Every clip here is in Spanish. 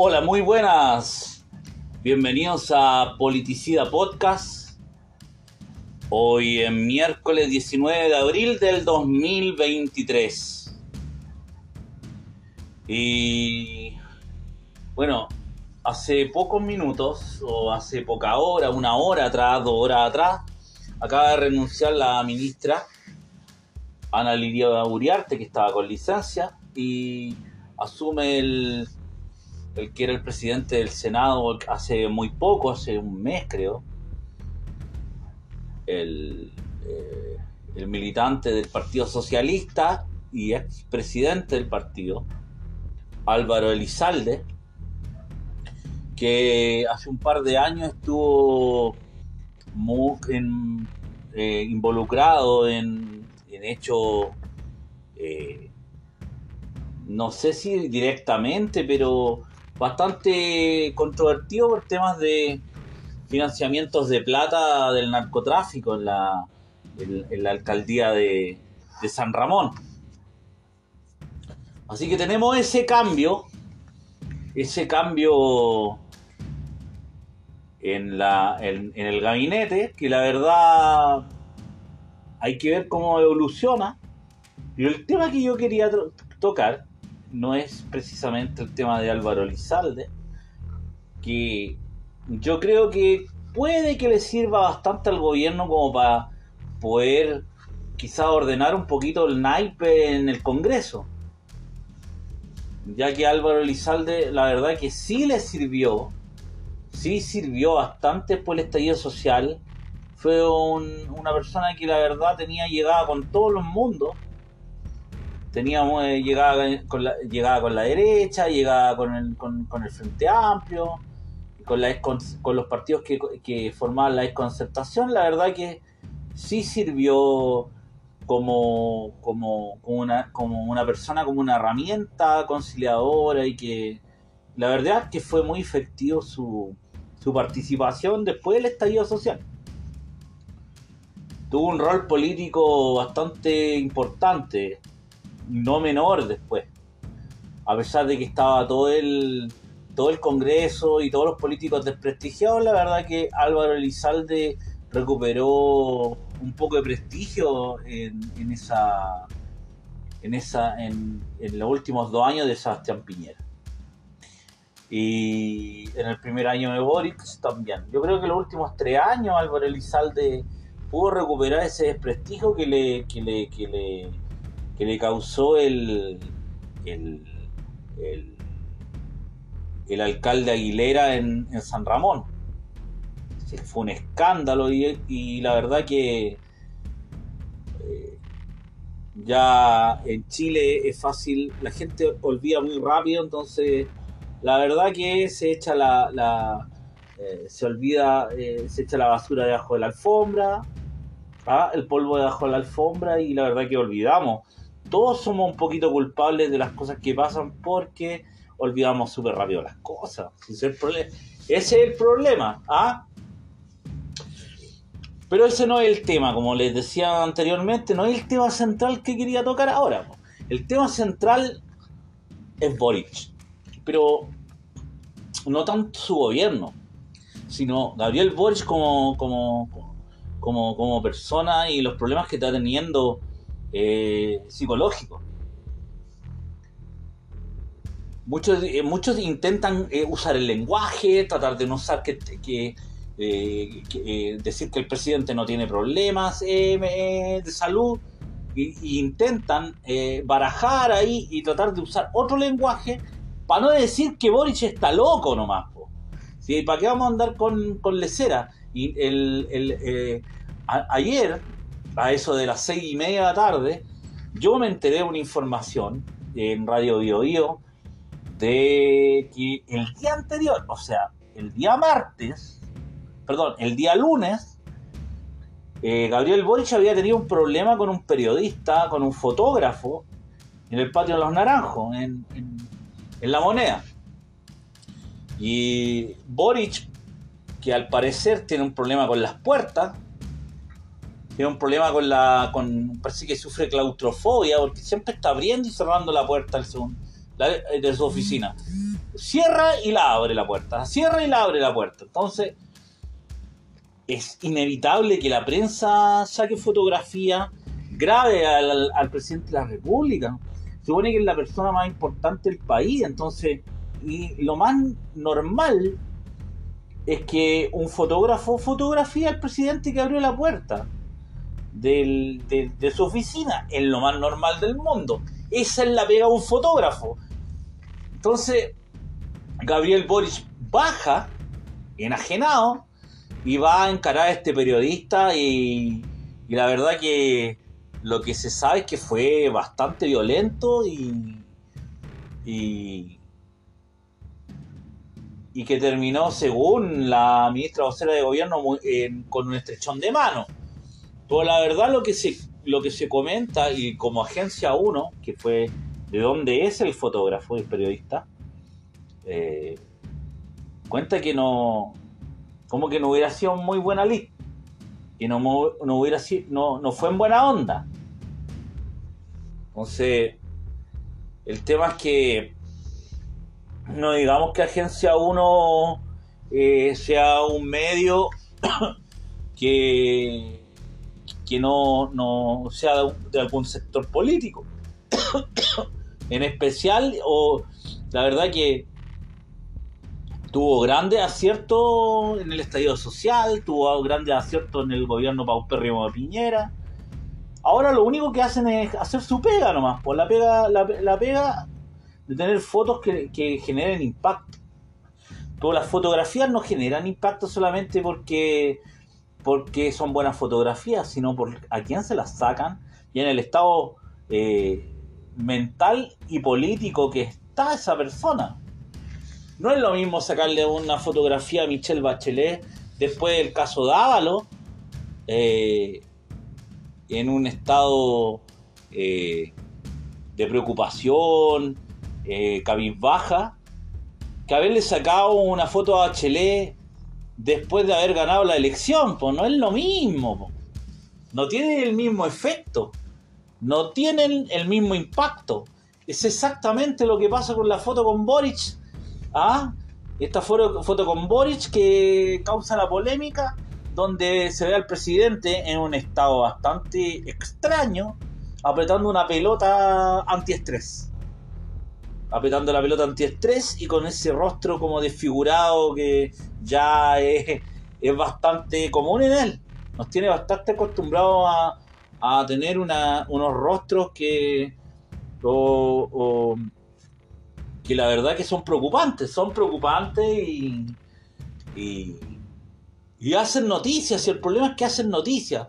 Hola, muy buenas. Bienvenidos a Politicida Podcast. Hoy es miércoles 19 de abril del 2023. Y bueno, hace pocos minutos, o hace poca hora, una hora atrás, dos horas atrás, acaba de renunciar la ministra Ana Lidia Uriarte, que estaba con licencia, y asume el, el que era el presidente del Senado hace muy poco, hace un mes creo, el, eh, el militante del Partido Socialista y ex presidente del partido, Álvaro Elizalde, que hace un par de años estuvo muy eh, involucrado en, en hechos, eh, no sé si directamente, pero bastante controvertido por temas de financiamientos de plata del narcotráfico en la, en, la alcaldía de, San Ramón. Así que tenemos ese cambio, ese cambio en, la, en, el gabinete, que la verdad hay que ver cómo evoluciona. Y el tema que yo quería tocar no es precisamente el tema de Álvaro Lizalde, que yo creo que puede que le sirva bastante al gobierno como para poder quizá ordenar un poquito el naipe en el Congreso. Ya que Álvaro Elizalde, la verdad que sí le sirvió, sí sirvió bastante por el estallido social. Fue un, una persona que la verdad tenía llegada con todos los mundos. Teníamos eh, llegada, con la, llegada con la derecha, llegada con el, con, con el Frente Amplio, con, la, con, con los partidos que, que formaban la desconcertación. La verdad que sí sirvió como, como, como, una, como una persona, como una herramienta conciliadora y que la verdad que fue muy efectivo su, su participación después del estallido social. Tuvo un rol político bastante importante, no menor después. A pesar de que estaba todo el, todo el Congreso y todos los políticos desprestigiados, la verdad que Álvaro Elizalde recuperó un poco de prestigio en, en esa en esa en, los últimos dos años de Sebastián Piñera y en el primer año de Boric también yo creo que los últimos tres años Álvaro Elizalde pudo recuperar ese desprestigio que le que le, que le, que le causó el el, el alcalde Aguilera en, en San Ramón fue un escándalo y, y la verdad que eh, ya en Chile es fácil, la gente olvida muy rápido, entonces la verdad que se echa la, la eh, se olvida, eh, se echa la basura debajo de la alfombra, ¿ah? el polvo debajo de la alfombra y la verdad que olvidamos. Todos somos un poquito culpables de las cosas que pasan porque olvidamos súper rápido las cosas. Ese es el, problema. ¿ah? Pero ese no es el tema, como les decía anteriormente, no es el tema central que quería tocar ahora. El tema central es Boric, pero no tanto su gobierno, sino Gabriel Boric como, como, como, como persona y los problemas que está teniendo eh, psicológicos. Muchos, eh, muchos intentan eh, usar el lenguaje, tratar de no usar que, decir que el presidente no tiene problemas de salud e, intentan barajar ahí y tratar de usar otro lenguaje para no decir que Boric está loco nomás. ¿Sí? ¿Para qué vamos a andar con, con lecera? Y el, ayer, a eso de las seis y media de la tarde, yo me enteré de una información en Radio Bio, Bio de que el día anterior, o sea, el día martes, perdón, el día lunes, eh, Gabriel Boric había tenido un problema con un periodista, con un fotógrafo, en el patio de los Naranjos, en, en, en La Moneda. Y Boric, que al parecer tiene un problema con las puertas, tiene un problema con la. con parece que sufre claustrofobia, porque siempre está abriendo y cerrando la puerta segundo, de su oficina. Cierra y la abre la puerta. Cierra y la abre la puerta. Entonces, es inevitable que la prensa saque fotografía grave al, al, presidente de la República. Se supone que es la persona más importante del país. Entonces, y lo más normal es que un fotógrafo fotografía al presidente que abrió la puerta de, su oficina. Es lo más normal del mundo. Esa es la pega de un fotógrafo. Entonces, Gabriel Boris baja, enajenado, y va a encarar a este periodista y, la verdad que lo que se sabe es que fue bastante violento y, y, y que terminó, según la ministra vocera de gobierno, con un estrechón de mano. Pero la verdad lo que se, lo que se comenta, y como Agencia 1, que fue de donde es el fotógrafo, el periodista, eh, cuenta que no, como que no hubiera sido muy buena lista, que no, no, hubiera sido, no, no fue en buena onda. Entonces, el tema es que no digamos que Agencia 1 eh, sea un medio que, que no, no sea de, algún sector político. en especial, o la verdad que tuvo grandes aciertos en el estallido social, tuvo grandes aciertos en el gobierno paupérrimo de Piñera. Ahora lo único que hacen es hacer su pega nomás, pues la pega, la pega de tener fotos que, generen impacto. Todas las fotografías no generan impacto solamente porque, porque son buenas fotografías, sino por a quién se las sacan y en el estado eh, mental y político que está esa persona. No es lo mismo sacarle una fotografía a Michelle Bachelet después del caso Dávalo, eh, en un estado eh, de preocupación, eh, cabizbaja, que haberle sacado una foto a Bachelet después de haber ganado la elección, pues no es lo mismo, no tiene el mismo efecto, no tienen el mismo impacto. Es exactamente lo que pasa con la foto con Boric. ¿ah? Esta foto, foto con Boric que causa la polémica, donde se ve al presidente en un estado bastante extraño, apretando una pelota antiestrés apretando la pelota antiestrés y con ese rostro como desfigurado que ya es, bastante común en él. Nos tiene bastante acostumbrados a, a tener una, unos rostros que, o, que la verdad que son preocupantes, son preocupantes y, y, y hacen noticias. Y el problema es que hacen noticias.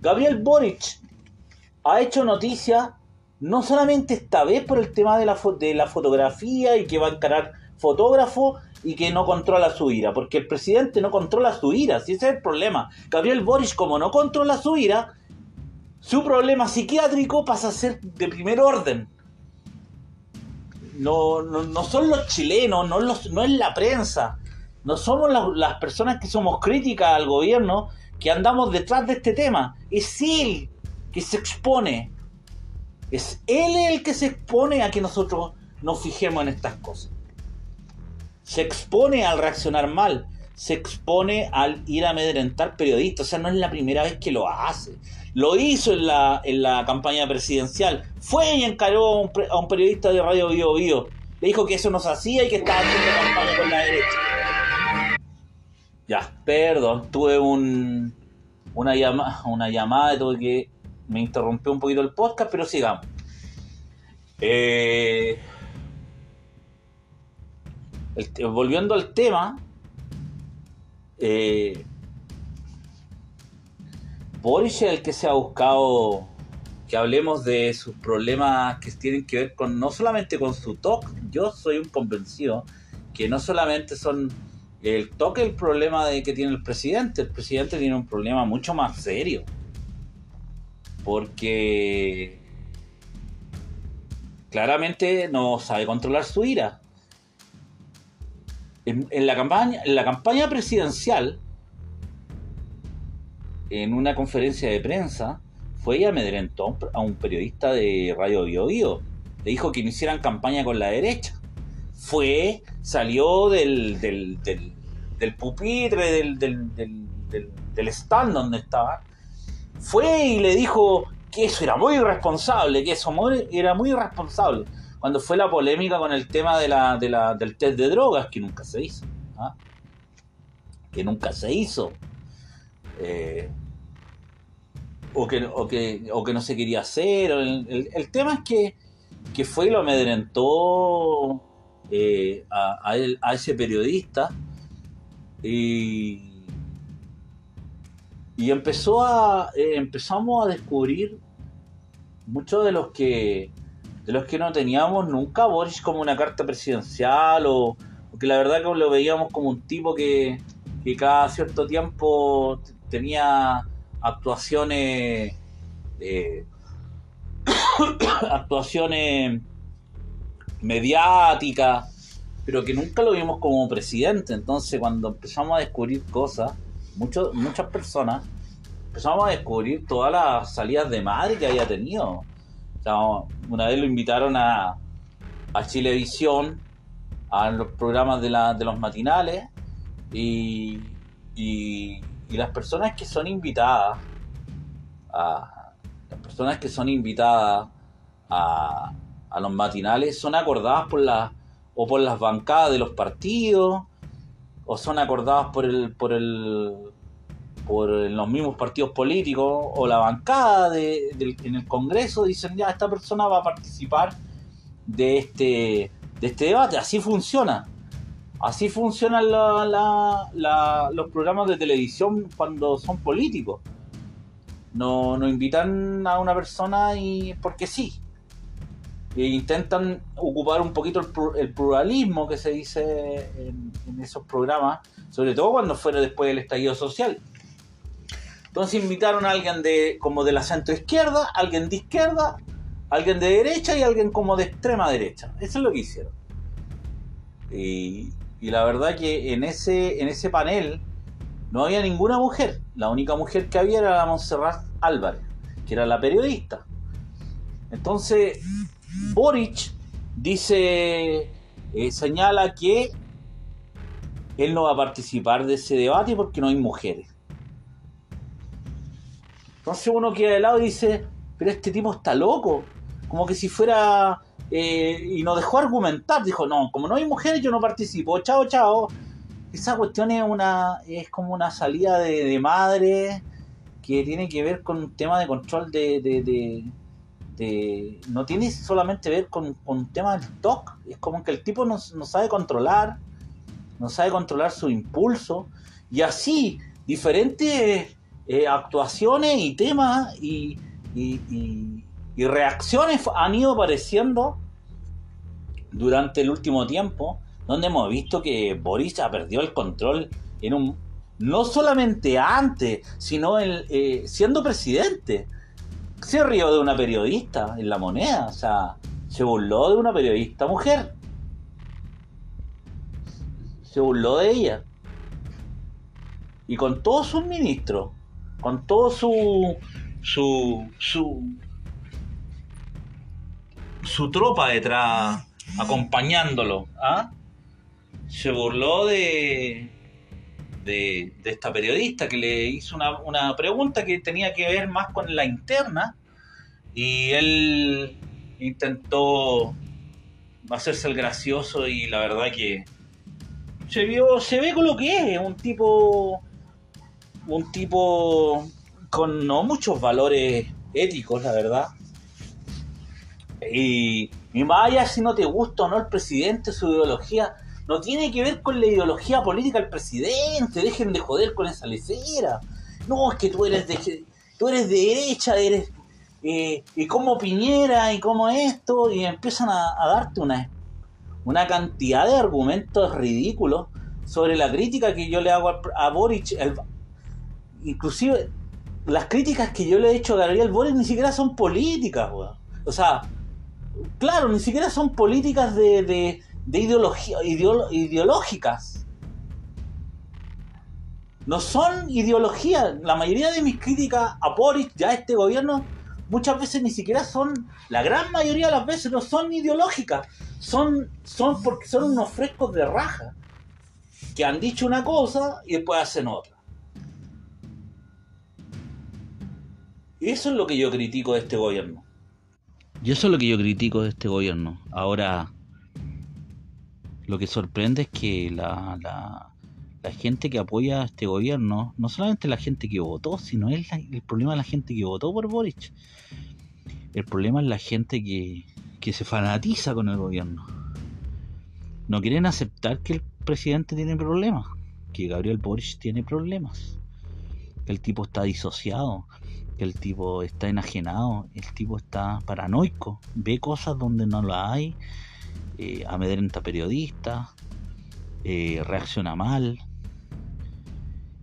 Gabriel Boric ha hecho noticias no solamente esta vez por el tema de la, de la fotografía y que va a encarar fotógrafo y que no controla su ira, porque el presidente no controla su ira, si ese es el problema. Gabriel Boris, como no controla su ira, su problema psiquiátrico pasa a ser de primer orden. No, no, son los chilenos, no, los, no es la prensa, no somos las personas que somos críticas al gobierno que andamos detrás de este tema. Es él que se expone, es él el que se expone a que nosotros nos fijemos en estas cosas. Se expone al reaccionar mal, se expone al ir a amedrentar periodistas. O sea, no es la primera vez que lo hace. Lo hizo en la, en la campaña presidencial. Fue y encaró a un, periodista de Radio Bio Bio. Le dijo que eso no se hacía y que estaba haciendo campaña con la derecha. Ya, perdón, tuve un, una, llama, una llamada, tuve que me interrumpió un poquito el podcast, pero sigamos. Eh, volviendo al tema, eh, Boris es el que se ha buscado que hablemos de sus problemas que tienen que ver con no solamente con su TOC, yo soy un convencido que no solamente son el TOC el problema de que tiene el presidente, el presidente tiene un problema mucho más serio porque claramente no sabe controlar su ira. En, la, campaña, en la campaña presidencial, en una conferencia de prensa, fue y amedrentó a un periodista de Radio Bio, Bio le dijo que no hicieran campaña con la derecha. Fue, salió del, pupitre, del stand donde estaba, fue y le dijo que eso era muy irresponsable, que eso era muy irresponsable. Cuando fue la polémica con el tema de la, de la, del test de drogas, que nunca se hizo. ¿ah? Que nunca se hizo. Eh, o, que, o, que, o que no se quería hacer. El, el, tema es que, que, fue y lo amedrentó eh, a, a, ese periodista. Y, y empezó a, eh, empezamos a descubrir muchos de los que de los que no teníamos nunca Boris como una carta presidencial o, que la verdad que lo veíamos como un tipo que, que cada cierto tiempo tenía actuaciones eh, actuaciones mediáticas pero que nunca lo vimos como presidente. Entonces cuando empezamos a descubrir cosas muchas personas empezamos a descubrir todas las salidas de madre que había tenido. una vez lo invitaron a, a Chilevisión, a los programas de, la, de los matinales, y, y, las personas que son invitadas, a, las personas que son invitadas a, a los matinales son acordadas por las o por las bancadas de los partidos o son acordadas por el por el por los mismos partidos políticos o la bancada de, en el Congreso dicen ya esta persona va a participar de este, de este debate. Así funciona. Así funcionan los programas de televisión cuando son políticos. No, no invitan a una persona y porque sí. E intentan ocupar un poquito el, pluralismo que se dice en, en, esos programas, sobre todo cuando fuera después del estallido social. Entonces invitaron a alguien de como de la centro izquierda, alguien de izquierda, alguien de derecha y alguien como de extrema derecha. Eso es lo que hicieron. Y, la verdad que en ese, en ese panel no había ninguna mujer. La única mujer que había era la Montserrat Álvarez, que era la periodista. Entonces, Boric dice, eh, señala que él no va a participar de ese debate porque no hay mujeres. Entonces uno queda de lado y dice, pero este tipo está loco. Como que si fuera... Eh, y nos dejó argumentar, dijo, no, como no hay mujeres yo no participo, chao, chao. Esa cuestión es una es como una salida de, madre que tiene que ver con un tema de control de, de, no tiene solamente ver con, un tema del stock, es como que el tipo no, sabe controlar, no sabe controlar su impulso, y así diferentes eh, actuaciones y temas y, reacciones han ido apareciendo durante el último tiempo, donde hemos visto que Boris ha perdido el control en un no solamente antes, sino eh, siendo presidente. Se rió de una periodista en la moneda, o sea, se burló de una periodista mujer. Se burló de ella. Y con todos sus ministros con todo su su su su tropa detrás acompañándolo ¿ah? se burló de, de, esta periodista que le hizo una, una pregunta que tenía que ver más con la interna y él intentó hacerse el gracioso y la verdad que se vio se ve con lo que es un tipo un tipo con no muchos valores éticos, la verdad. Y, y si no te gusta o no el presidente, su ideología, no tiene que ver con la ideología política del presidente. Dejen de joder con esa lecera. No, es que tú eres de, tú eres de derecha, eres. Eh, y como Piñera y como esto, y empiezan a, darte una, una cantidad de argumentos ridículos sobre la crítica que yo le hago a, a Boric, inclusive las críticas que yo le he hecho a Gabriel Boric ni siquiera son políticas, O sea, claro, ni siquiera son políticas de, ideología, ideológicas. No son ideología. La mayoría de mis críticas a Boric, ya a este gobierno, muchas veces ni siquiera son, la gran mayoría de las veces no son ideológicas, son, son porque son unos frescos de raja que han dicho una cosa y después hacen otra. Y eso es lo que yo critico de este gobierno. Y eso es lo que yo critico de este gobierno. Ahora, lo que sorprende es que la, la, gente que apoya a este gobierno, no solamente la gente que votó, sino el problema de la gente que votó por Boric. El problema es la gente que, que se fanatiza con el gobierno. No quieren aceptar que el presidente tiene problemas, que Gabriel Boric tiene problemas, que el tipo está disociado, que el tipo está enajenado, el tipo está paranoico, ve cosas donde no las hay, eh, amedrenta periodistas, eh, reacciona mal.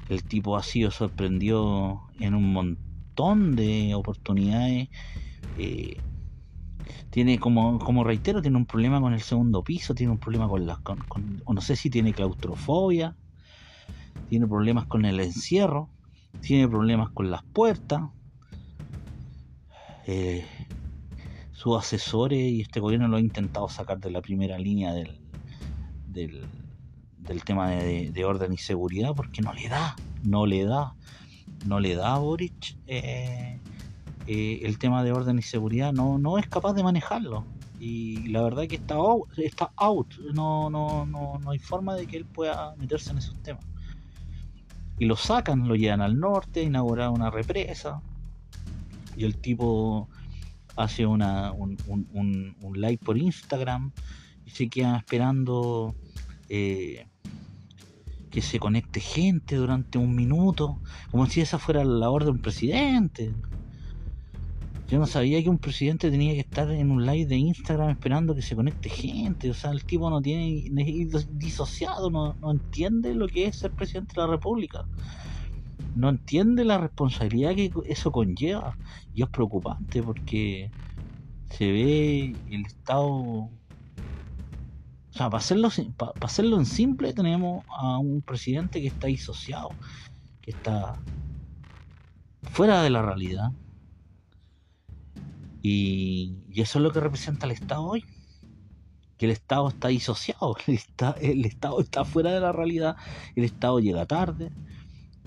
El tipo ha sido sorprendido en un montón de oportunidades. Eh, tiene como, como reitero, tiene un problema con el segundo piso, tiene un problema con las, con, no sé si tiene claustrofobia, tiene problemas con el encierro, tiene problemas con las puertas, sus asesores y este gobierno lo ha intentado sacar de la primera línea del, del, tema de, orden y seguridad porque no le da, no le da, no le da a Boric eh, eh, el tema de orden y seguridad, no, no es capaz de manejarlo. Y la verdad es que está out, está out. No, no, no, no hay forma de que él pueda meterse en esos temas. Y lo sacan, lo llevan al norte, inaugurar una represa, y el tipo hace una, un, un, un, like por Instagram y se queda esperando eh, que se conecte gente durante un minuto, como si esa fuera la orden de un presidente. Yo no sabía que un presidente tenía que estar en un live de Instagram esperando que se conecte gente. O sea, el tipo no tiene disociado, no, no entiende lo que es ser presidente de la República no entiende la responsabilidad que eso conlleva. Y es preocupante porque se ve el Estado. O sea, para hacerlo, para hacerlo en simple, tenemos a un presidente que está disociado, que está fuera de la realidad. Y, eso es lo que representa el Estado hoy. Que el Estado está disociado, el, el Estado está fuera de la realidad, el Estado llega tarde,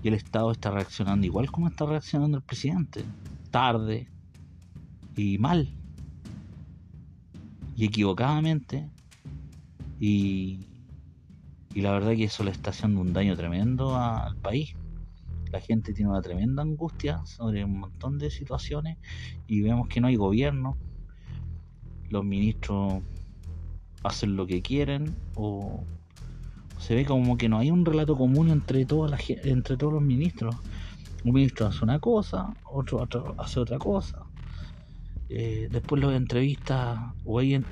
y el Estado está reaccionando igual como está reaccionando el presidente. Tarde y mal. Y equivocadamente. Y, y la verdad que eso le está haciendo un daño tremendo al país. La gente tiene una tremenda angustia sobre un montón de situaciones y vemos que no hay gobierno. Los ministros hacen lo que quieren o se ve como que no hay un relato común entre, toda la, entre todos los ministros. Un ministro hace una cosa, otro, hace otra cosa. Eh, después los entrevistas, o hay,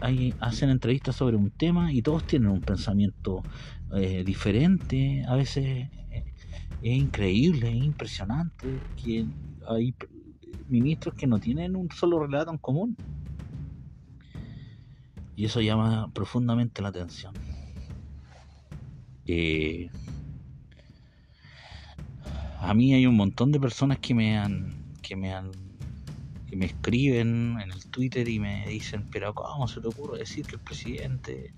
hacen entrevistas sobre un tema y todos tienen un pensamiento eh, diferente. A veces eh, es increíble, es impresionante que hay ministros que no tienen un solo relato en común. Y eso llama profundamente la atención. Eh, a mí hay un montón de personas que me han que me han que me escriben en el Twitter y me dicen pero cómo se te ocurre decir que el presidente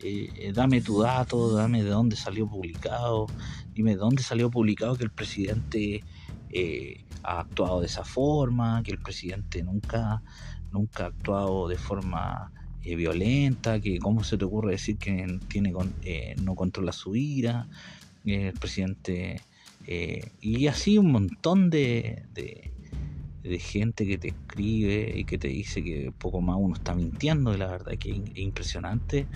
eh, dame tu dato dame de dónde salió publicado dime de dónde salió publicado que el presidente eh, ha actuado de esa forma que el presidente nunca nunca ha actuado de forma eh, violenta, que cómo se te ocurre decir que tiene eh, no controla su ira, eh, el presidente, y así un montón de, de, gente que te escribe y que te dice que poco más uno está mintiendo, y la verdad que es impresionante.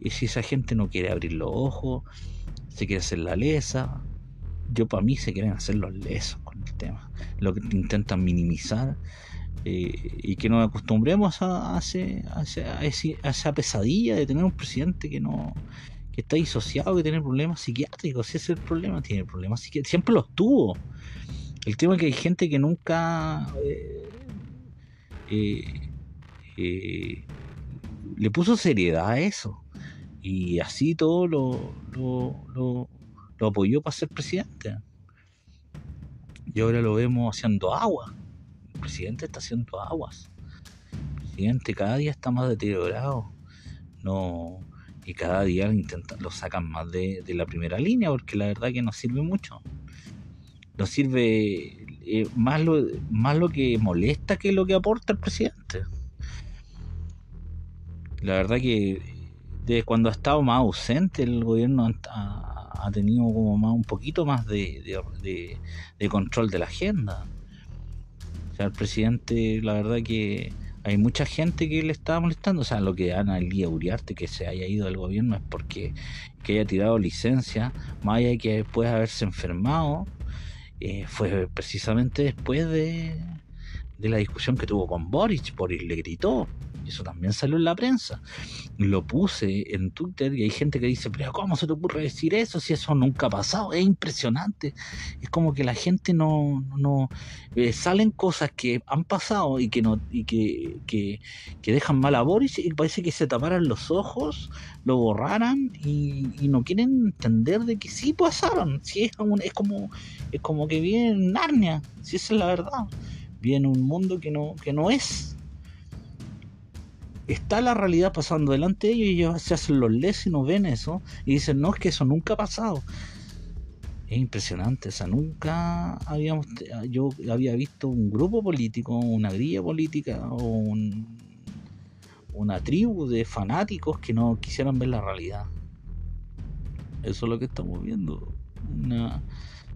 Y si esa gente no quiere abrir los ojos, se quiere hacer la lesa, yo para mí se quieren hacer los lesos con el tema. Lo que intentan minimizar eh, y que nos acostumbremos a, esa pesadilla de tener un presidente que no que está disociado, que tiene problemas psiquiátricos, si ese es el problema, tiene problemas psiquiátricos, siempre los tuvo. El tema es que hay gente que nunca eh, eh, le puso seriedad a eso y así todo lo, lo apoyó para ser presidente. Y ahora lo vemos haciendo agua presidente está haciendo aguas. El presidente cada día está más deteriorado. No, y cada día lo sacan más de, la primera línea porque la verdad que no sirve mucho. No sirve eh, más, lo, más lo que molesta que lo que aporta el presidente. La verdad que desde cuando ha estado más ausente el gobierno ha, tenido como más un poquito más de, control de la agenda. El presidente, la verdad que hay mucha gente que le estaba molestando. O sea, lo que Ana Elía Uriarte que se haya ido del gobierno es porque que haya tirado licencia, más allá de que puede haberse enfermado, eh, fue precisamente después de, de la discusión que tuvo con Boris. Boris le gritó eso también salió en la prensa. Lo puse en Twitter y hay gente que dice, pero ¿cómo se te ocurre decir eso si eso nunca ha pasado? Es impresionante. Es como que la gente no... no eh, salen cosas que han pasado y que, no, y que, que, dejan mal a y parece que se taparan los ojos, lo borraran y, no quieren entender de que sí pasaron. Es, es, como, es como que viene Narnia, si esa es la verdad. Viene un mundo que no, que no es está la realidad pasando delante de ellos y ellos se hacen los les y no ven eso y dicen, no, es que eso nunca ha pasado. Es impresionante, o sea, nunca habíamos, yo había visto un grupo político, una grilla política o una tribu de fanáticos que no quisieran ver la realidad. Eso es lo que estamos viendo. Una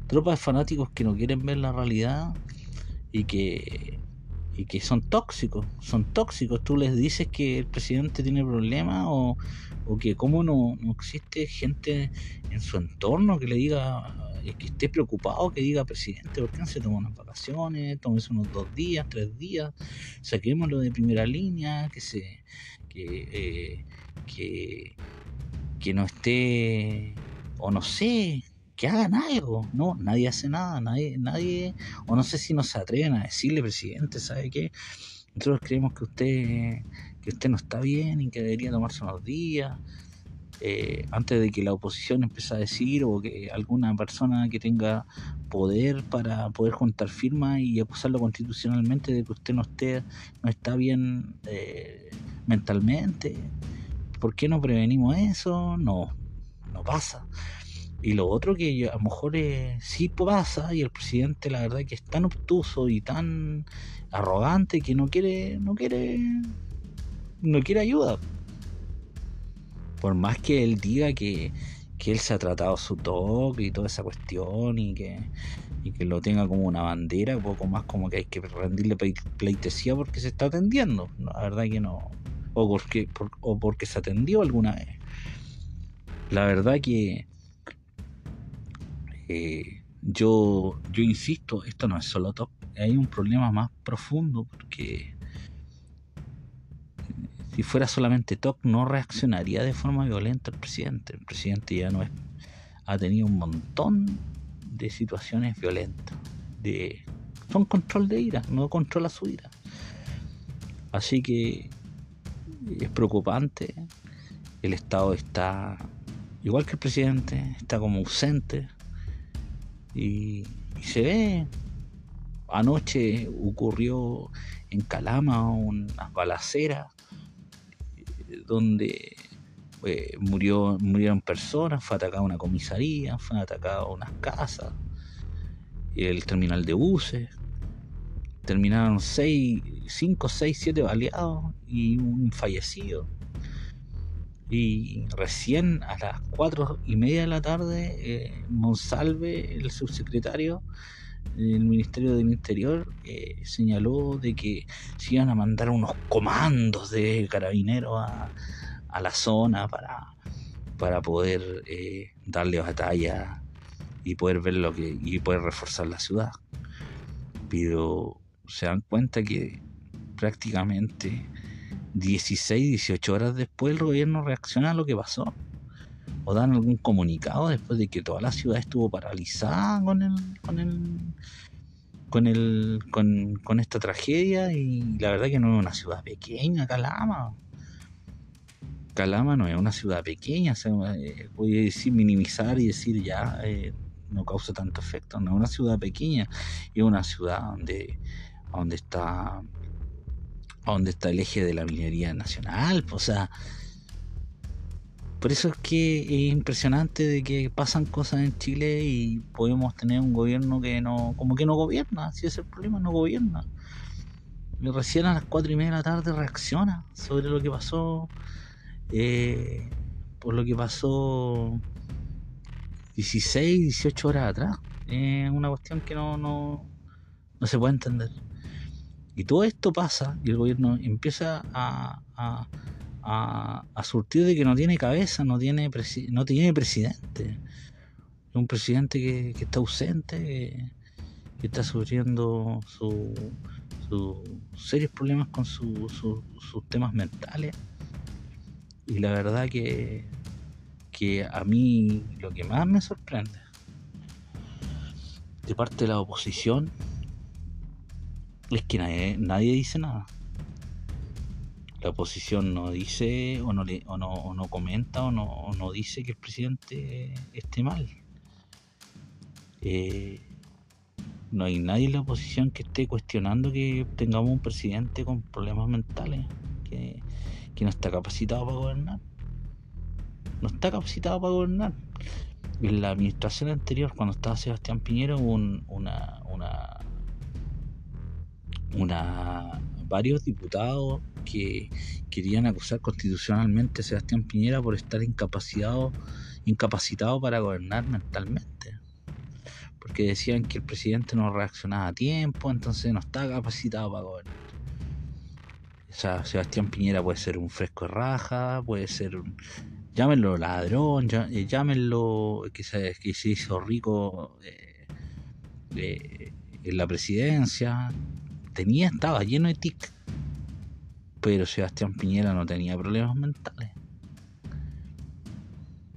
tropa de fanáticos que no quieren ver la realidad y que y que son tóxicos, son tóxicos. Tú les dices que el presidente tiene problemas o, que cómo no, no, existe gente en su entorno que le diga, eh, que esté preocupado, que diga, presidente, ¿por qué no se toma unas vacaciones? Tómese unos dos días, tres días, saquémoslo de primera línea, que se... que, eh, que, que no esté, o no sé, que hagan algo. No, nadie hace nada, nadie, nadie, o no sé si no se atreven a decirle, presidente, ¿sabe qué? Nosotros creemos que usted, que usted no está bien y que debería tomarse unos días. Eh, antes de que la oposición empiece a decir o que alguna persona que tenga poder para poder juntar firmas y acusarlo constitucionalmente de que usted no esté no está bien eh, mentalmente ¿por qué no prevenimos eso? no no pasa y lo otro que a lo mejor eh, sí pasa y el presidente la verdad que es tan obtuso y tan arrogante que no quiere, no quiere, no quiere ayuda. Por más que él diga que, que él se ha tratado su toque y toda esa cuestión y que, y que lo tenga como una bandera, un poco más como que hay que rendirle pleitesía porque se está atendiendo. La verdad que no. O porque, o porque se atendió alguna vez. La verdad que eh, yo, yo insisto, esto no es solo TOC, hay un problema más profundo porque si fuera solamente TOC no reaccionaría de forma violenta el presidente. El presidente ya no es, ha tenido un montón de situaciones violentas. De, son control de ira, no controla su ira. Así que es preocupante. El Estado está, igual que el presidente, está como ausente y, se ve. Anoche ocurrió en Calama una balacera donde eh, murió, murieron personas, fue atacada una comisaría, fue atacada unas casas, el terminal de buses. Terminaron 5, 6, 7 baleados y un fallecido. Y recién a las cuatro y media de la tarde, eh, Monsalve, el subsecretario del Ministerio del Interior, eh, señaló de que se iban a mandar unos comandos de carabineros a, la zona para, para poder eh, darle batalla y poder ver lo que y poder reforzar la ciudad. Pero se dan cuenta que prácticamente 16, 18 horas después el gobierno reacciona a lo que pasó. O dan algún comunicado después de que toda la ciudad estuvo paralizada con el, con el, con el, con, esta tragedia y la verdad que no es una ciudad pequeña, Calama. Calama no es una ciudad pequeña, eh, voy a decir minimizar y decir ya eh, no causa tanto efecto, no es una ciudad pequeña, es una ciudad donde donde está a donde está el eje de la minería nacional. O sea, por eso es que es impresionante de que pasan cosas en Chile y podemos tener un gobierno que no, como que no gobierna, si es el problema, no gobierna. Y recién a las cuatro y media de la tarde reacciona sobre lo que pasó, eh, por lo que pasó 16, 18 horas atrás. Es una cuestión que no, no, no se puede entender. Y todo esto pasa y el gobierno empieza a, a, surtir de que no tiene cabeza, no tiene, no tiene presidente. Un presidente que, está ausente, que, está sufriendo sus serios problemas con sus temas mentales. Y la verdad que, que a mí lo que más me sorprende de parte de la oposición es que nadie, nadie dice nada. La oposición no dice o no, le, o no, o no comenta o no, no, dice que el presidente esté mal. Eh, no hay nadie en la oposición que esté cuestionando que tengamos un presidente con problemas mentales, que, que no está capacitado para gobernar. No está capacitado para gobernar. En la administración anterior, cuando estaba Sebastián Piñera, hubo una, una una, varios diputados que querían acusar constitucionalmente a Sebastián Piñera por estar incapacitado, incapacitado para gobernar mentalmente. Porque decían que el presidente no reaccionaba a tiempo, entonces no estaba capacitado para gobernar. O sea, Sebastián Piñera puede ser un fresco de raja, puede ser un, llámenlo ladrón, eh, llámenlo que se, que hizo rico eh, eh, en la presidencia, tenía, estaba lleno de tic. Pero Sebastián Piñera no tenía problemas mentales.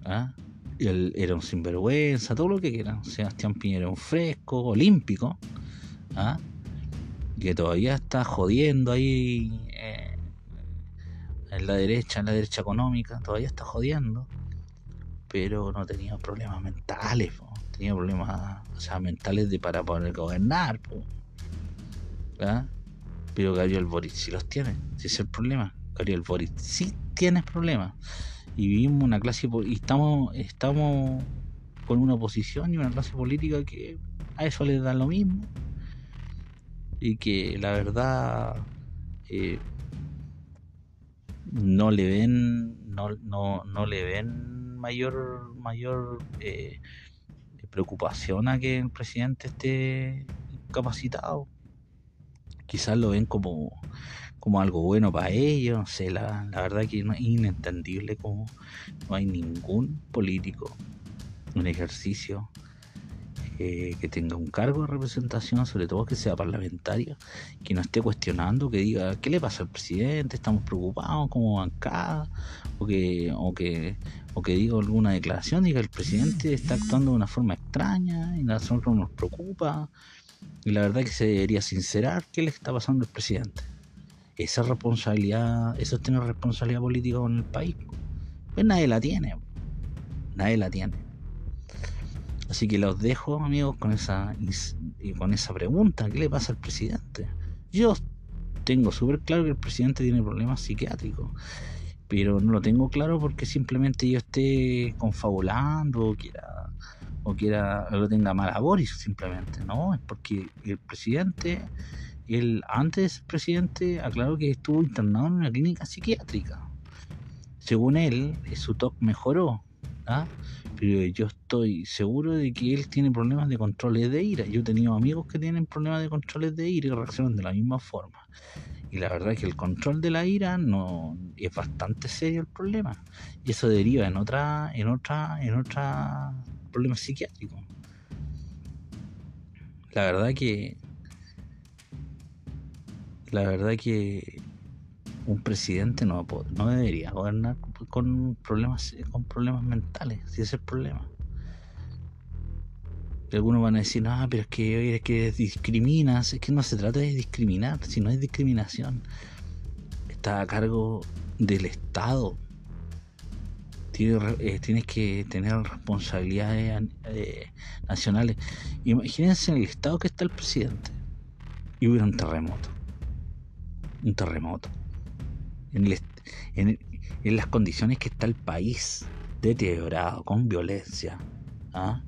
¿Ah? Él era un sinvergüenza, todo lo que quieran. Sebastián Piñera era un fresco, olímpico. ¿Ah? Que todavía está jodiendo ahí eh, en la derecha, en la derecha económica. Todavía está jodiendo. Pero no tenía problemas mentales. Tenía problemas mentales de para poder gobernar. ¿Ah? Pero Gabriel Boric sí los tiene, ese es el problema. Gabriel Boric sí tiene problemas. Y vivimos una clase y estamos, estamos con una oposición y una clase política que a eso les da lo mismo. Y que la verdad eh, no le ven, no, no, no le ven mayor, mayor eh, preocupación a que el presidente esté capacitado quizás lo ven como, como algo bueno para ellos, no sé, la, la verdad que es inentendible como no hay ningún político, un ejercicio eh, que tenga un cargo de representación, sobre todo que sea parlamentario, que no esté cuestionando, que diga, ¿qué le pasa al presidente? Estamos preocupados como bancada, o que, o que, o que diga alguna declaración, diga, el presidente está actuando de una forma extraña y nosotros nos preocupa. Y la verdad que se debería sincerar qué le está pasando al presidente. Esa responsabilidad, eso es responsabilidad política con el país. Pues nadie la tiene. Nadie la tiene. Así que los dejo, amigos, con esa, con esa pregunta. ¿Qué le pasa al presidente? Yo tengo súper claro que el presidente tiene problemas psiquiátricos. Pero no lo tengo claro porque simplemente yo esté confabulando o quiera o quiera lo tenga mal a Boris simplemente, no, es porque el presidente, el antes presidente aclaró que estuvo internado en una clínica psiquiátrica. Según él, su TOC mejoró, ¿ah? pero yo estoy seguro de que él tiene problemas de controles de ira. Yo he tenido amigos que tienen problemas de controles de ira y reaccionan de la misma forma. Y la verdad es que el control de la ira no es bastante serio el problema. Y eso deriva en otra, en otra, en otra problemas psiquiátricos. La verdad que. La verdad que un presidente no, no debería gobernar con problemas, con problemas mentales, si es el problema. Algunos van a decir, no, pero es que, es que discriminas, es que no se trata de discriminar, si no es discriminación. Está a cargo del Estado, tienes, que tener responsabilidades eh, nacionales. Imagínense en el estado que está el presidente. y hubiera un terremoto. Un terremoto. En, en, las condiciones que está el país, deteriorado, con violencia. ¿ah?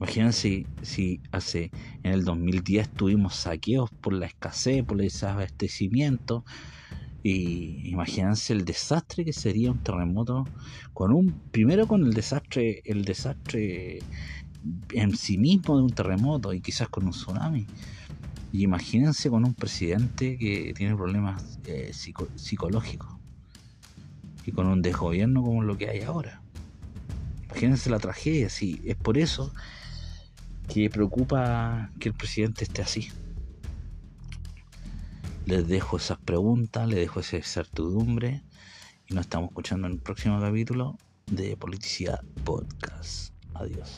Imagínense si, hace en el 2010 tuvimos saqueos por la escasez, por el desabastecimiento. Y imagínense el desastre que sería un terremoto con un primero con el desastre el desastre en sí mismo de un terremoto y quizás con un tsunami. Y imagínense con un presidente que tiene problemas eh, psicológicos y con un desgobierno como lo que hay ahora. Imagínense la tragedia, sí, es por eso que preocupa que el presidente esté así. Les dejo esas preguntas, les dejo esa incertidumbre y nos estamos escuchando en el próximo capítulo de Politicidad Podcast. Adiós.